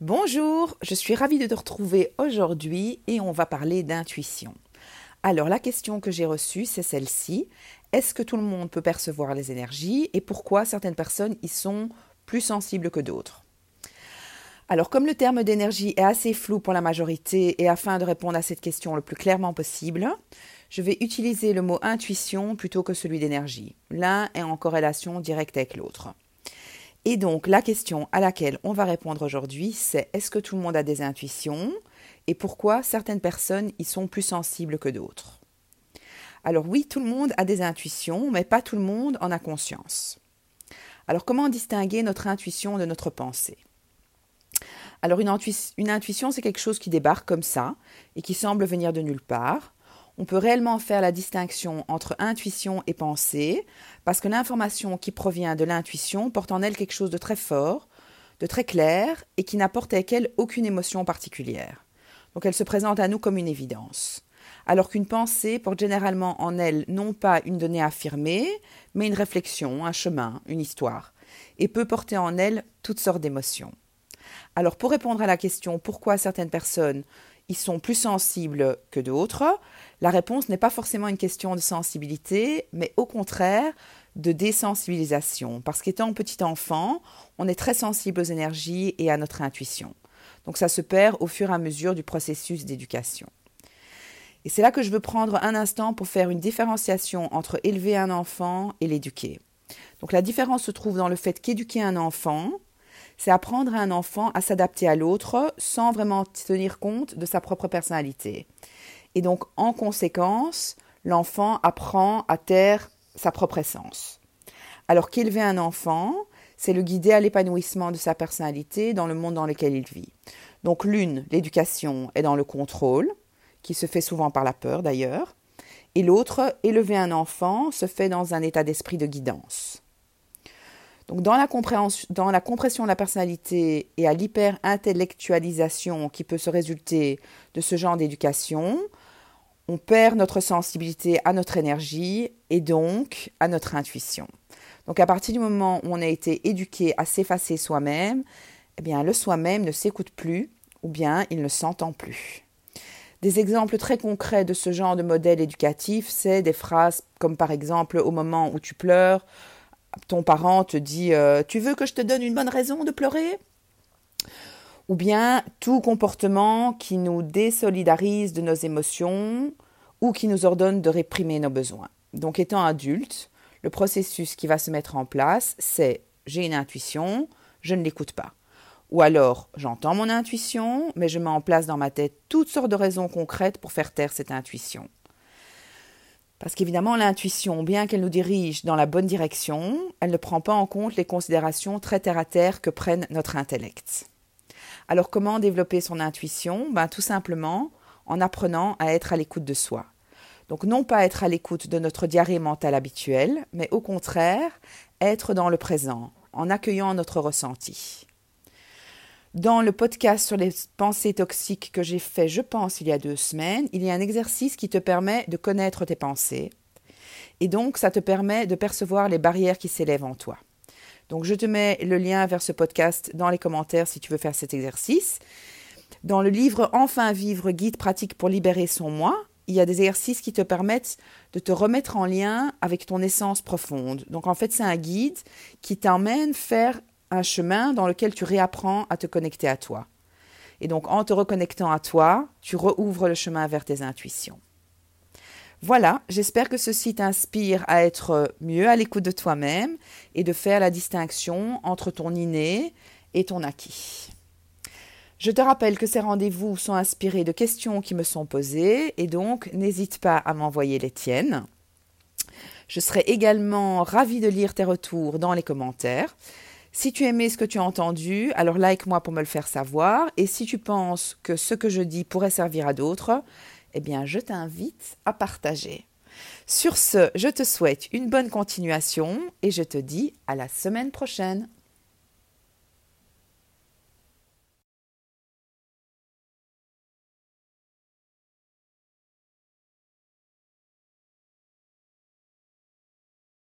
Bonjour, je suis ravie de te retrouver aujourd'hui et on va parler d'intuition. Alors la question que j'ai reçue, c'est celle-ci. Est-ce que tout le monde peut percevoir les énergies et pourquoi certaines personnes y sont plus sensibles que d'autres? Alors, comme le terme d'énergie est assez flou pour la majorité et afin de répondre à cette question le plus clairement possible, je vais utiliser le mot intuition plutôt que celui d'énergie. L'un est en corrélation directe avec l'autre. Et donc, la question à laquelle on va répondre aujourd'hui, c'est est-ce que tout le monde a des intuitions et pourquoi certaines personnes y sont plus sensibles que d'autres? Alors oui, tout le monde a des intuitions, mais pas tout le monde en a conscience. Alors comment distinguer notre intuition de notre pensée? Alors une, intuition, c'est quelque chose qui débarque comme ça et qui semble venir de nulle part. On peut réellement faire la distinction entre intuition et pensée, parce que l'information qui provient de l'intuition porte en elle quelque chose de très fort, de très clair, et qui n'apporte avec elle aucune émotion particulière. Donc elle se présente à nous comme une évidence. Alors qu'une pensée porte généralement en elle non pas une donnée affirmée, mais une réflexion, un chemin, une histoire, et peut porter en elle toutes sortes d'émotions. Alors pour répondre à la question pourquoi certaines personnes y sont plus sensibles que d'autres, la réponse n'est pas forcément une question de sensibilité, mais au contraire de désensibilisation. Parce qu'étant petit enfant, on est très sensible aux énergies et à notre intuition. Donc ça se perd au fur et à mesure du processus d'éducation. Et c'est là que je veux prendre un instant pour faire une différenciation entre élever un enfant et l'éduquer. Donc la différence se trouve dans le fait qu'éduquer un enfant, c'est apprendre à un enfant à s'adapter à l'autre sans vraiment tenir compte de sa propre personnalité. Et donc, en conséquence, l'enfant apprend à taire sa propre essence. Alors qu'élever un enfant, c'est le guider à l'épanouissement de sa personnalité dans le monde dans lequel il vit. Donc l'une, l'éducation, est dans le contrôle, qui se fait souvent par la peur d'ailleurs, et l'autre, élever un enfant, se fait dans un état d'esprit de guidance. Donc dans la, dans la compression de la personnalité et à l'hyper-intellectualisation qui peut se résulter de ce genre d'éducation, on perd notre sensibilité à notre énergie et donc à notre intuition. Donc à partir du moment où on a été éduqué à s'effacer soi-même, eh bien le soi-même ne s'écoute plus ou bien il ne s'entend plus. Des exemples très concrets de ce genre de modèle éducatif, c'est des phrases comme par exemple au moment où tu pleures, ton parent te dit euh, Tu veux que je te donne une bonne raison de pleurer? Ou bien tout comportement qui nous désolidarise de nos émotions ou qui nous ordonne de réprimer nos besoins. Donc étant adulte, le processus qui va se mettre en place, c'est j'ai une intuition, je ne l'écoute pas. Ou alors, j'entends mon intuition, mais je mets en place dans ma tête toutes sortes de raisons concrètes pour faire taire cette intuition. Parce qu'évidemment, l'intuition, bien qu'elle nous dirige dans la bonne direction, elle ne prend pas en compte les considérations très terre-à-terre que prennent notre intellect. Alors comment développer son intuition? Ben, Tout simplement en apprenant à être à l'écoute de soi. Donc non pas être à l'écoute de notre diarrhée mentale habituelle, mais au contraire, être dans le présent, en accueillant notre ressenti. Dans le podcast sur les pensées toxiques que j'ai fait, je pense, il y a deux semaines, il y a un exercice qui te permet de connaître tes pensées. Et donc, ça te permet de percevoir les barrières qui s'élèvent en toi. Donc, je te mets le lien vers ce podcast dans les commentaires si tu veux faire cet exercice. Dans le livre Enfin vivre, guide pratique pour libérer son moi, il y a des exercices qui te permettent de te remettre en lien avec ton essence profonde. Donc en fait, c'est un guide qui t'emmène faire un chemin dans lequel tu réapprends à te connecter à toi. Et donc en te reconnectant à toi, tu rouvres le chemin vers tes intuitions. Voilà, j'espère que ceci t'inspire à être mieux à l'écoute de toi-même et de faire la distinction entre ton inné et ton acquis. Je te rappelle que ces rendez-vous sont inspirés de questions qui me sont posées et donc n'hésite pas à m'envoyer les tiennes. Je serai également ravie de lire tes retours dans les commentaires. Si tu aimais ce que tu as entendu, alors like-moi pour me le faire savoir. Et si tu penses que ce que je dis pourrait servir à d'autres, eh bien, je t'invite à partager. Sur ce, je te souhaite une bonne continuation et je te dis à la semaine prochaine.